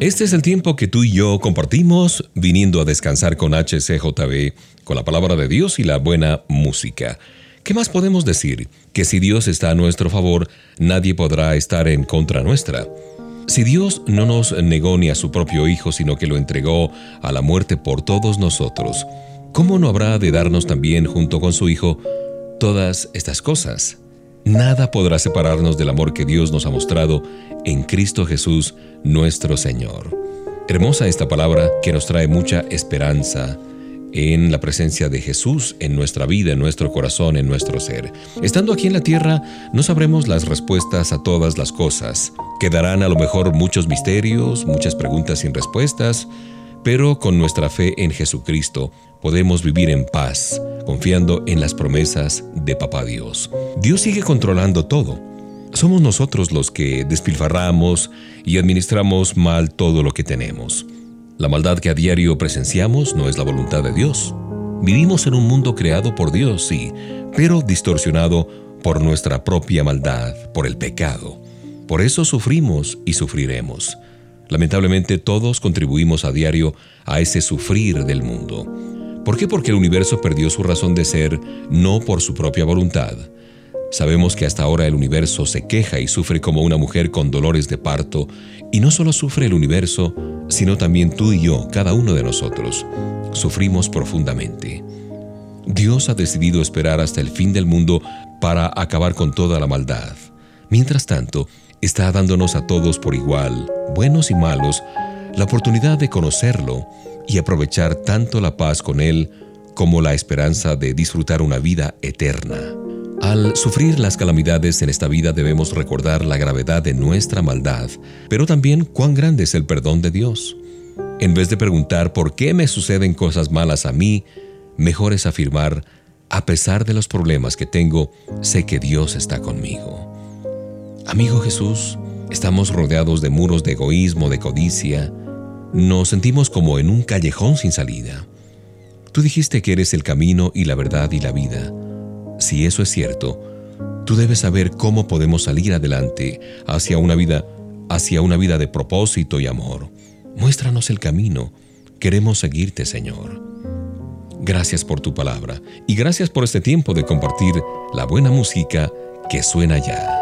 Este es el tiempo que tú y yo compartimos viniendo a descansar con HCJB, con la palabra de Dios y la buena música. ¿Qué más podemos decir? Que si Dios está a nuestro favor, nadie podrá estar en contra nuestra. Si Dios no nos negó ni a su propio Hijo, sino que lo entregó a la muerte por todos nosotros, ¿cómo no habrá de darnos también junto con su Hijo todas estas cosas? Nada podrá separarnos del amor que Dios nos ha mostrado en Cristo Jesús, nuestro Señor. Hermosa esta palabra que nos trae mucha esperanza en la presencia de Jesús en nuestra vida, en nuestro corazón, en nuestro ser. Estando aquí en la tierra, no sabremos las respuestas a todas las cosas. Quedarán a lo mejor muchos misterios, muchas preguntas sin respuestas, pero con nuestra fe en Jesucristo podemos vivir en paz, confiando en las promesas de Papá Dios. Dios sigue controlando todo. Somos nosotros los que despilfarramos y administramos mal todo lo que tenemos. La maldad que a diario presenciamos no es la voluntad de Dios. Vivimos en un mundo creado por Dios, sí, pero distorsionado por nuestra propia maldad, por el pecado. Por eso sufrimos y sufriremos. Lamentablemente todos contribuimos a diario a ese sufrir del mundo. ¿Por qué? Porque el universo perdió su razón de ser, no por su propia voluntad. Sabemos que hasta ahora el universo se queja y sufre como una mujer con dolores de parto, y no solo sufre el universo, sino también tú y yo, cada uno de nosotros. Sufrimos profundamente. Dios ha decidido esperar hasta el fin del mundo para acabar con toda la maldad. Mientras tanto, está dándonos a todos por igual, buenos y malos, la oportunidad de conocerlo y aprovechar tanto la paz con Él como la esperanza de disfrutar una vida eterna. Al sufrir las calamidades en esta vida debemos recordar la gravedad de nuestra maldad, pero también cuán grande es el perdón de Dios. En vez de preguntar por qué me suceden cosas malas a mí, mejor es afirmar, a pesar de los problemas que tengo, sé que Dios está conmigo. Amigo Jesús, estamos rodeados de muros de egoísmo, de codicia. Nos sentimos como en un callejón sin salida. Tú dijiste que eres el camino y la verdad y la vida. Si eso es cierto, tú debes saber cómo podemos salir adelante hacia una vida, hacia una vida de propósito y amor. Muéstranos el camino. Queremos seguirte, Señor. Gracias por tu palabra y gracias por este tiempo de compartir la buena música que suena ya.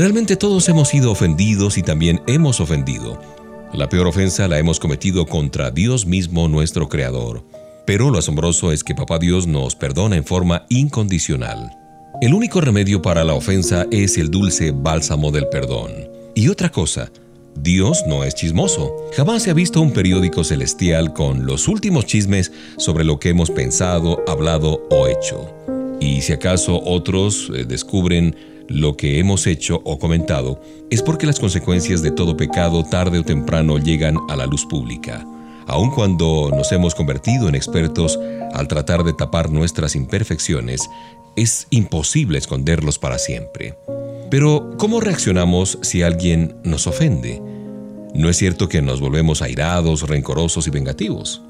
Realmente todos hemos sido ofendidos y también hemos ofendido. La peor ofensa la hemos cometido contra Dios mismo, nuestro Creador. Pero lo asombroso es que Papá Dios nos perdona en forma incondicional. El único remedio para la ofensa es el dulce bálsamo del perdón. Y otra cosa, Dios no es chismoso. Jamás se ha visto un periódico celestial con los últimos chismes sobre lo que hemos pensado, hablado o hecho. Y si acaso otros eh, descubren lo que hemos hecho o comentado, es porque las consecuencias de todo pecado tarde o temprano llegan a la luz pública. Aun cuando nos hemos convertido en expertos al tratar de tapar nuestras imperfecciones, es imposible esconderlos para siempre. Pero, ¿cómo reaccionamos si alguien nos ofende? No es cierto que nos volvemos airados, rencorosos y vengativos.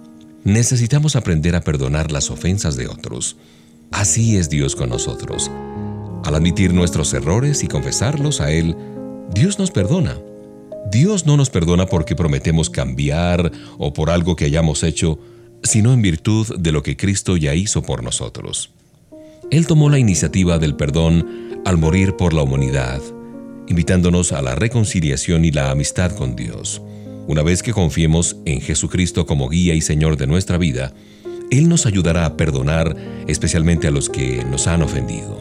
Necesitamos aprender a perdonar las ofensas de otros. Así es Dios con nosotros. Al admitir nuestros errores y confesarlos a Él, Dios nos perdona. Dios no nos perdona porque prometemos cambiar o por algo que hayamos hecho, sino en virtud de lo que Cristo ya hizo por nosotros. Él tomó la iniciativa del perdón al morir por la humanidad, invitándonos a la reconciliación y la amistad con Dios. Una vez que confiemos en Jesucristo como guía y Señor de nuestra vida, Él nos ayudará a perdonar especialmente a los que nos han ofendido.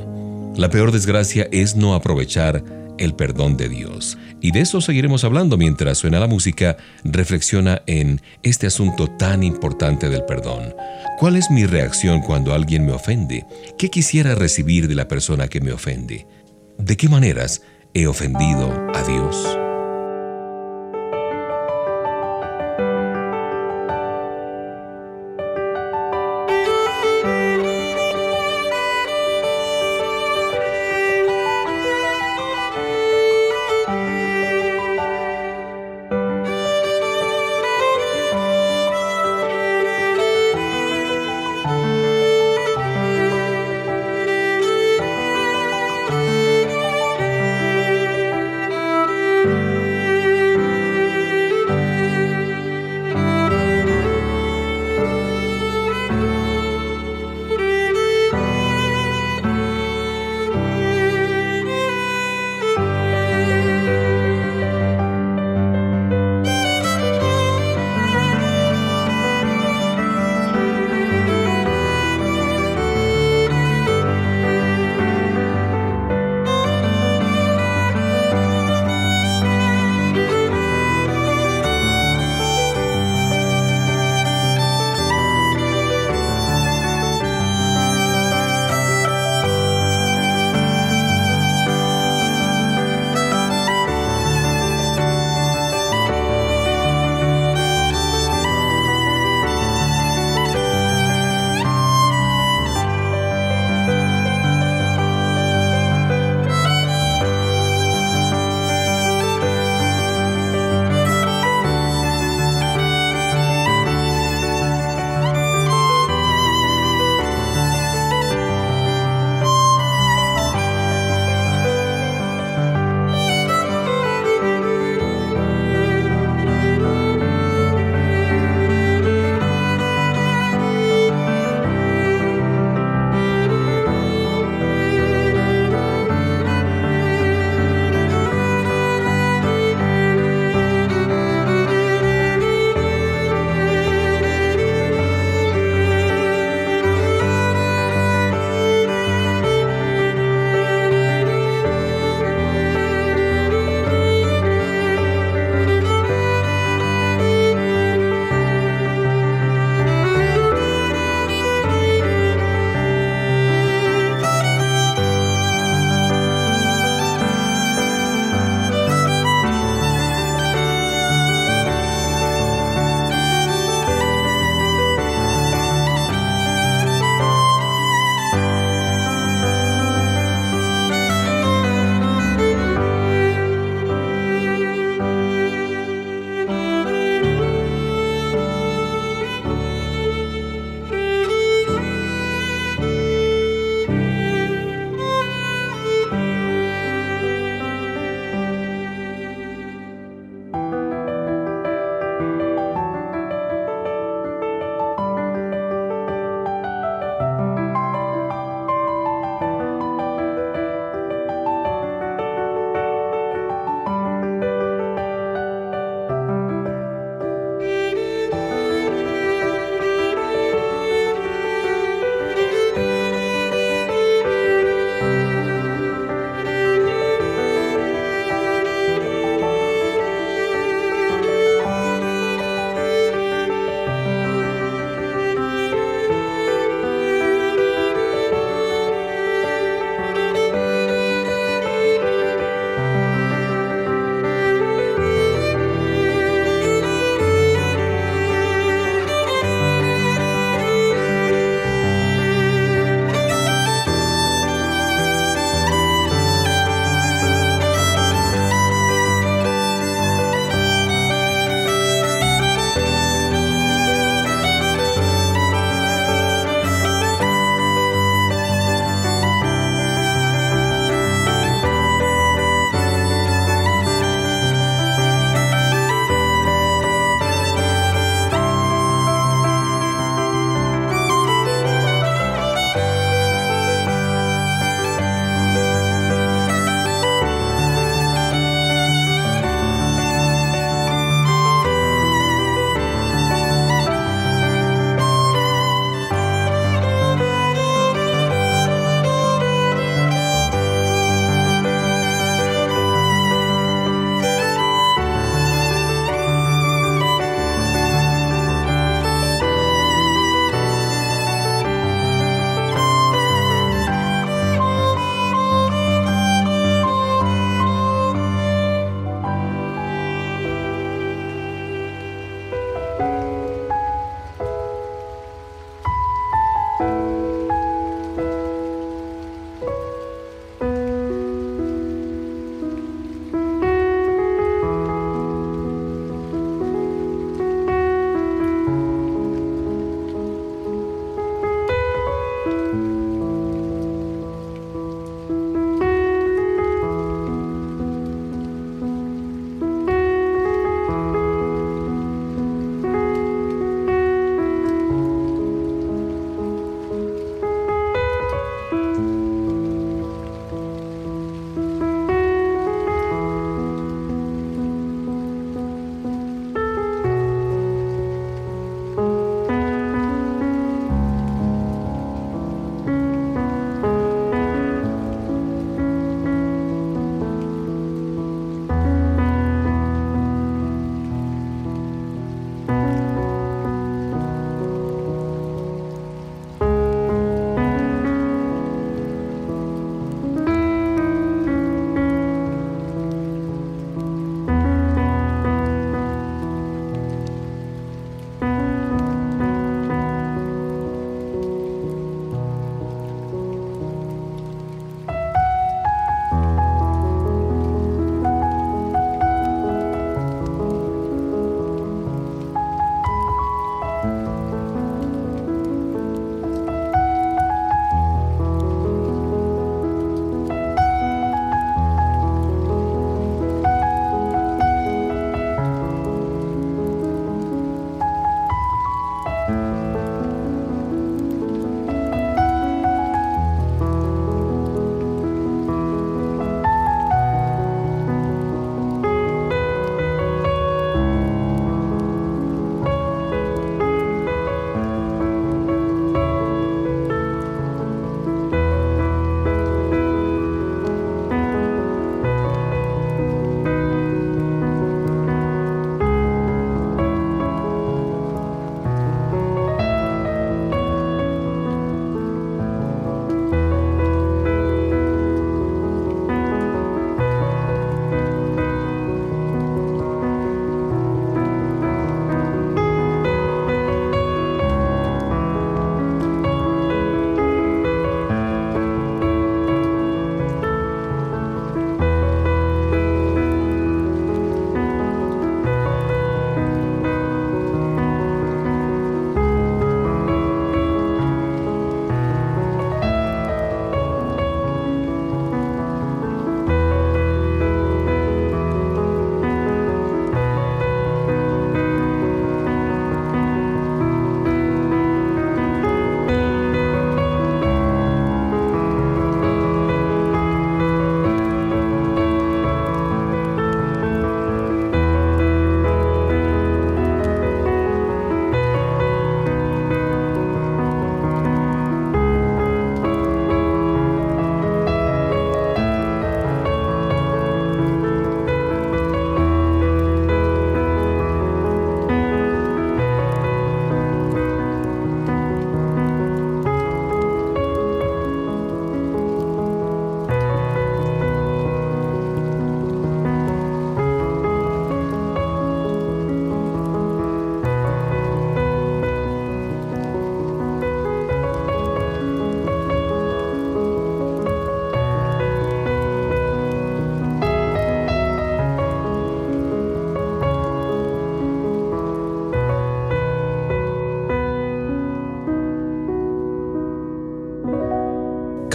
La peor desgracia es no aprovechar el perdón de Dios. Y de eso seguiremos hablando mientras suena la música, reflexiona en este asunto tan importante del perdón. ¿Cuál es mi reacción cuando alguien me ofende? ¿Qué quisiera recibir de la persona que me ofende? ¿De qué maneras he ofendido a Dios?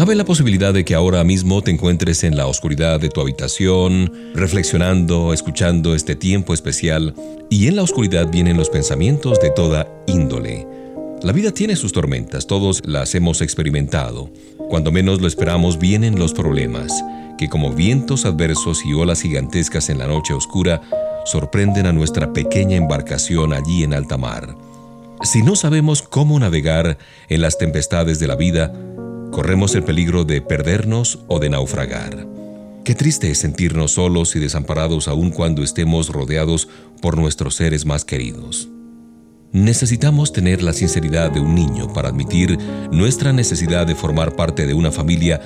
Cabe la posibilidad de que ahora mismo te encuentres en la oscuridad de tu habitación, reflexionando, escuchando este tiempo especial, y en la oscuridad vienen los pensamientos de toda índole. La vida tiene sus tormentas, todos las hemos experimentado. Cuando menos lo esperamos vienen los problemas, que como vientos adversos y olas gigantescas en la noche oscura, sorprenden a nuestra pequeña embarcación allí en alta mar. Si no sabemos cómo navegar en las tempestades de la vida, corremos el peligro de perdernos o de naufragar. Qué triste es sentirnos solos y desamparados aun cuando estemos rodeados por nuestros seres más queridos. Necesitamos tener la sinceridad de un niño para admitir nuestra necesidad de formar parte de una familia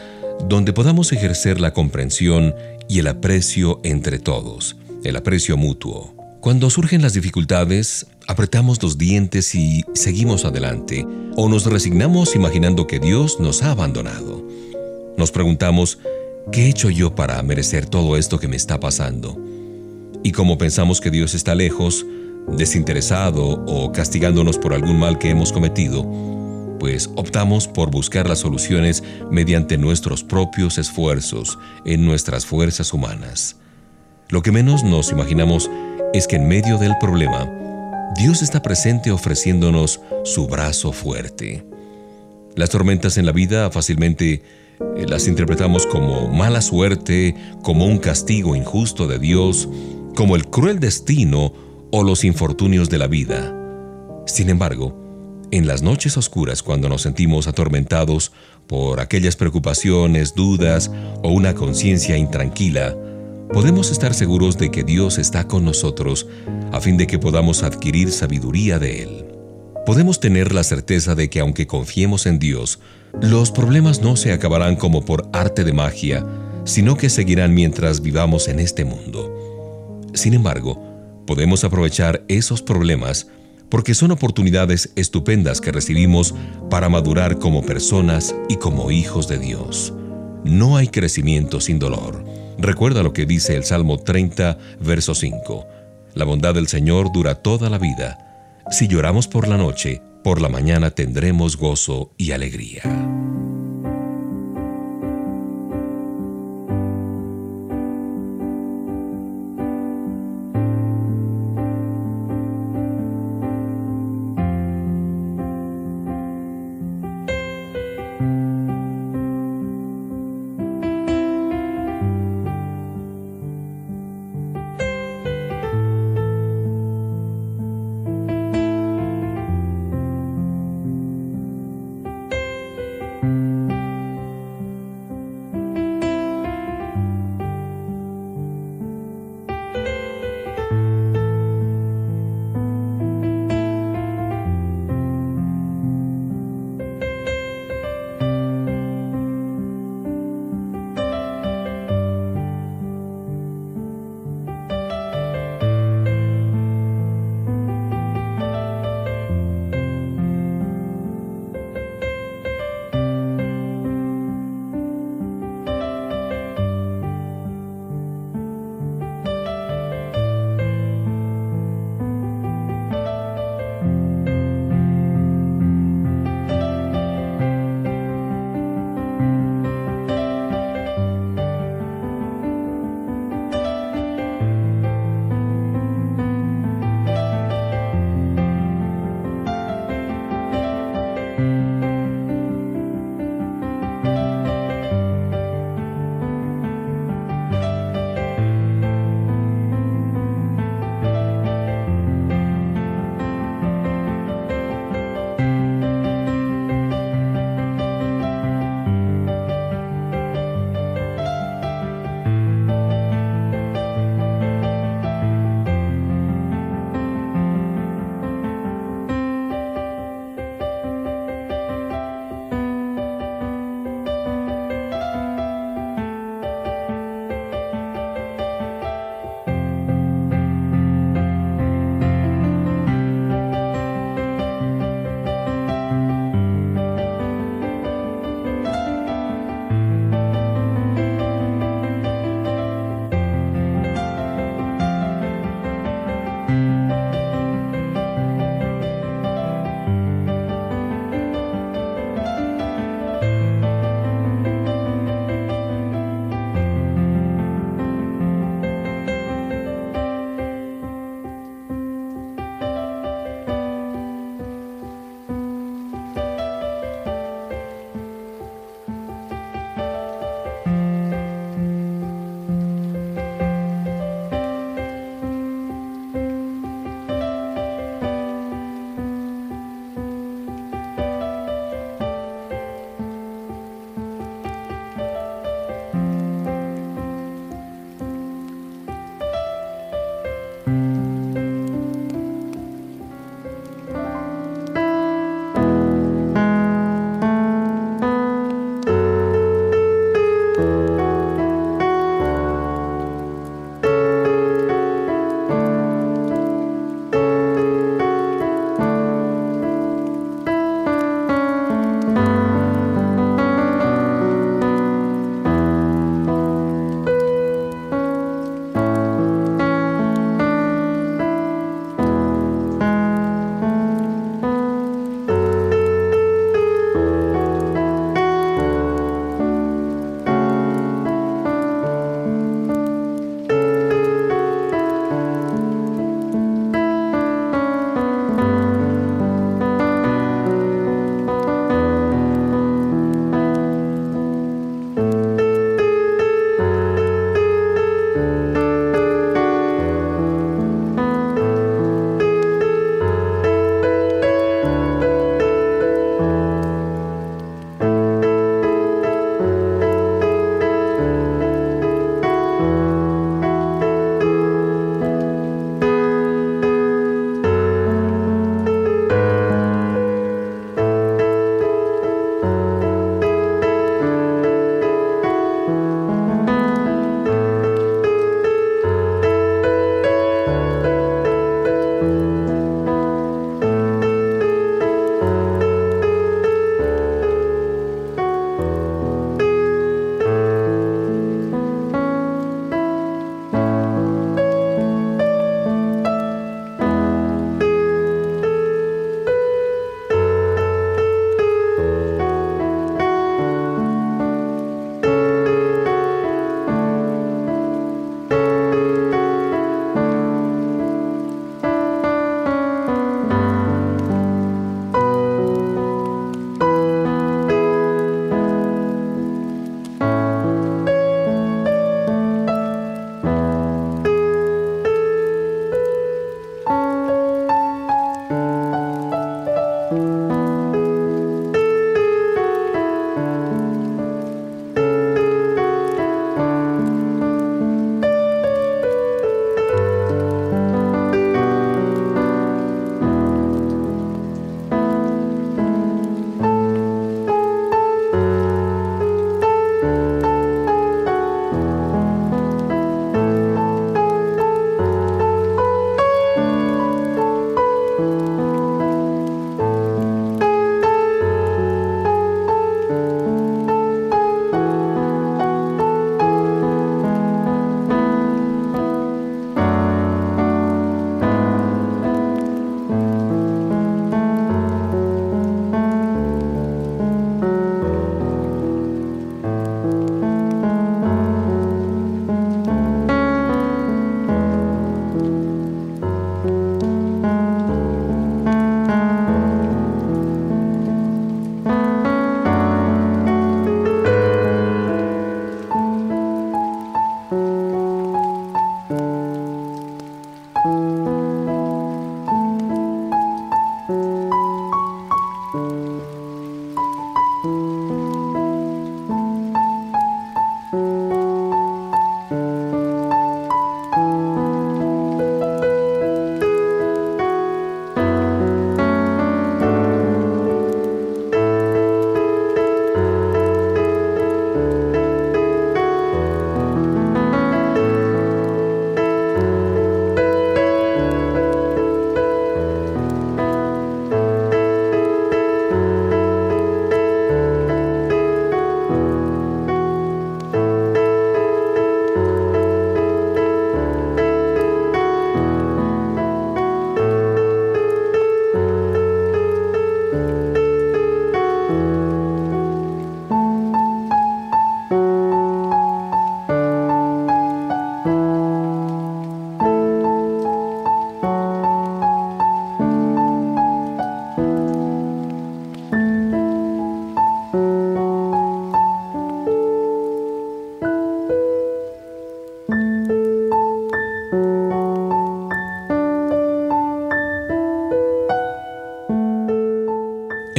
donde podamos ejercer la comprensión y el aprecio entre todos, el aprecio mutuo. Cuando surgen las dificultades, apretamos los dientes y seguimos adelante, o nos resignamos imaginando que Dios nos ha abandonado. Nos preguntamos, ¿qué he hecho yo para merecer todo esto que me está pasando? Y como pensamos que Dios está lejos, desinteresado o castigándonos por algún mal que hemos cometido, pues optamos por buscar las soluciones mediante nuestros propios esfuerzos en nuestras fuerzas humanas. Lo que menos nos imaginamos es que en medio del problema, Dios está presente ofreciéndonos su brazo fuerte. Las tormentas en la vida fácilmente eh, las interpretamos como mala suerte, como un castigo injusto de Dios, como el cruel destino o los infortunios de la vida. Sin embargo, en las noches oscuras cuando nos sentimos atormentados por aquellas preocupaciones, dudas o una conciencia intranquila, podemos estar seguros de que Dios está con nosotros a fin de que podamos adquirir sabiduría de Él. Podemos tener la certeza de que aunque confiemos en Dios, los problemas no se acabarán como por arte de magia, sino que seguirán mientras vivamos en este mundo. Sin embargo, podemos aprovechar esos problemas porque son oportunidades estupendas que recibimos para madurar como personas y como hijos de Dios. No hay crecimiento sin dolor. Recuerda lo que dice el Salmo 30, verso 5. La bondad del Señor dura toda la vida. Si lloramos por la noche, por la mañana tendremos gozo y alegría.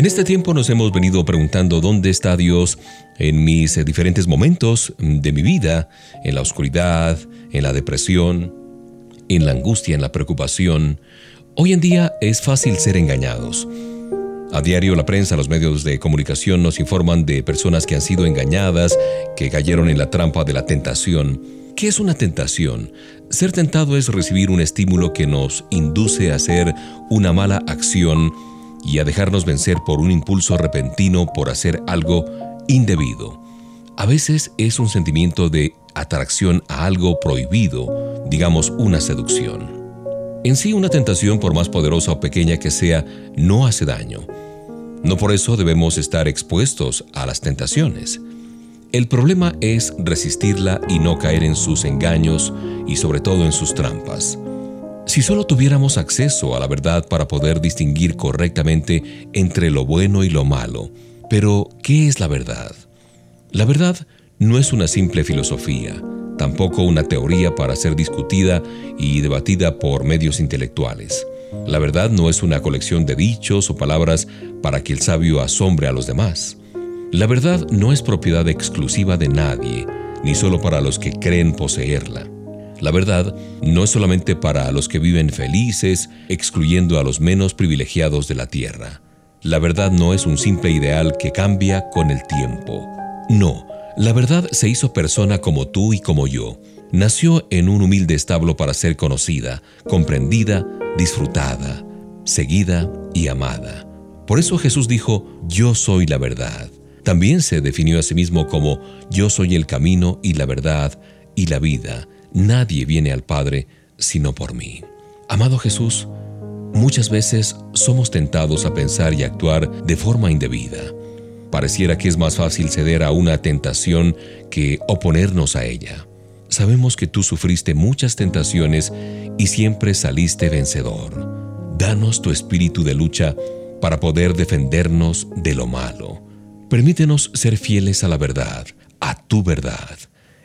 Este tiempo nos hemos venido preguntando dónde está Dios en mis eh, diferentes momentos de mi vida, en la oscuridad, en la depresión, en la angustia, en la preocupación. Hoy en día es fácil ser engañados. A diario la prensa, los medios de comunicación nos informan de personas que han sido engañadas, que cayeron en la trampa de la tentación. ¿Qué es una tentación? Ser tentado es recibir un estímulo que nos induce a hacer una mala acción y a dejarnos vencer por un impulso repentino por hacer algo indebido. A veces es un sentimiento de atracción a algo prohibido, digamos una seducción. En sí una tentación, por más poderosa o pequeña que sea, no hace daño. No por eso debemos estar expuestos a las tentaciones. El problema es resistirla y no caer en sus engaños y sobre todo en sus trampas. Si solo tuviéramos acceso a la verdad para poder distinguir correctamente entre lo bueno y lo malo, pero ¿qué es la verdad? La verdad no es una simple filosofía, tampoco una teoría para ser discutida y debatida por medios intelectuales. La verdad no es una colección de dichos o palabras para que el sabio asombre a los demás. La verdad no es propiedad exclusiva de nadie, ni solo para los que creen poseerla. La verdad no es solamente para los que viven felices, excluyendo a los menos privilegiados de la tierra. La verdad no es un simple ideal que cambia con el tiempo. No, la verdad se hizo persona como tú y como yo. Nació en un humilde establo para ser conocida, comprendida, disfrutada, seguida y amada. Por eso Jesús dijo, yo soy la verdad. También se definió a sí mismo como, yo soy el camino y la verdad y la vida Nadie viene al Padre sino por mí. Amado Jesús, muchas veces somos tentados a pensar y actuar de forma indebida. Pareciera que es más fácil ceder a una tentación que oponernos a ella. Sabemos que tú sufriste muchas tentaciones y siempre saliste vencedor. Danos tu espíritu de lucha para poder defendernos de lo malo. Permítenos ser fieles a la verdad, a tu verdad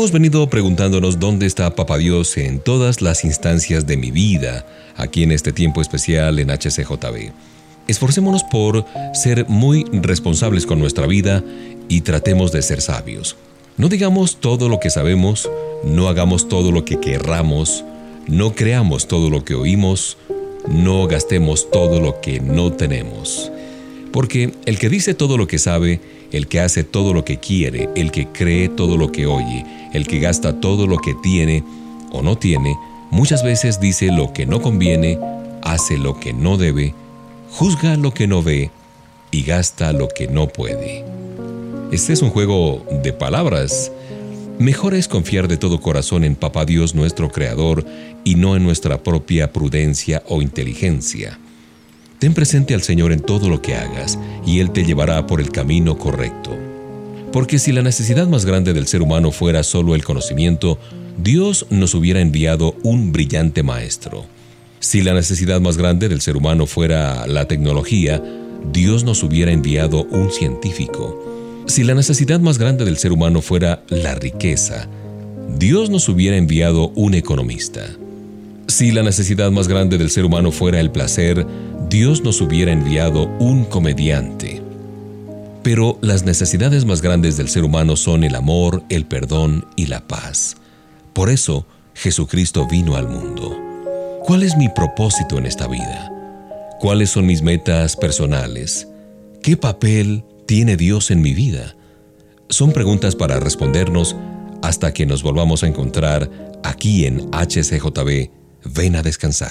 Hemos venido preguntándonos dónde está Papá Dios en todas las instancias de mi vida, aquí en este tiempo especial en HCJB. Esforcémonos por ser muy responsables con nuestra vida y tratemos de ser sabios. No digamos todo lo que sabemos, no hagamos todo lo que querramos, no creamos todo lo que oímos, no gastemos todo lo que no tenemos. Porque el que dice todo lo que sabe, el que hace todo lo que quiere, el que cree todo lo que oye, el que gasta todo lo que tiene o no tiene, muchas veces dice lo que no conviene, hace lo que no debe, juzga lo que no ve y gasta lo que no puede. Este es un juego de palabras. Mejor es confiar de todo corazón en Papá Dios nuestro Creador y no en nuestra propia prudencia o inteligencia. Ten presente al Señor en todo lo que hagas y Él te llevará por el camino correcto. Porque si la necesidad más grande del ser humano fuera solo el conocimiento, Dios nos hubiera enviado un brillante maestro. Si la necesidad más grande del ser humano fuera la tecnología, Dios nos hubiera enviado un científico. Si la necesidad más grande del ser humano fuera la riqueza, Dios nos hubiera enviado un economista. Si la necesidad más grande del ser humano fuera el placer, Dios nos hubiera enviado un comediante. Pero las necesidades más grandes del ser humano son el amor, el perdón y la paz. Por eso, Jesucristo vino al mundo. ¿Cuál es mi propósito en esta vida? ¿Cuáles son mis metas personales? ¿Qué papel tiene Dios en mi vida? Son preguntas para respondernos hasta que nos volvamos a encontrar aquí en HCJB Ven a descansar.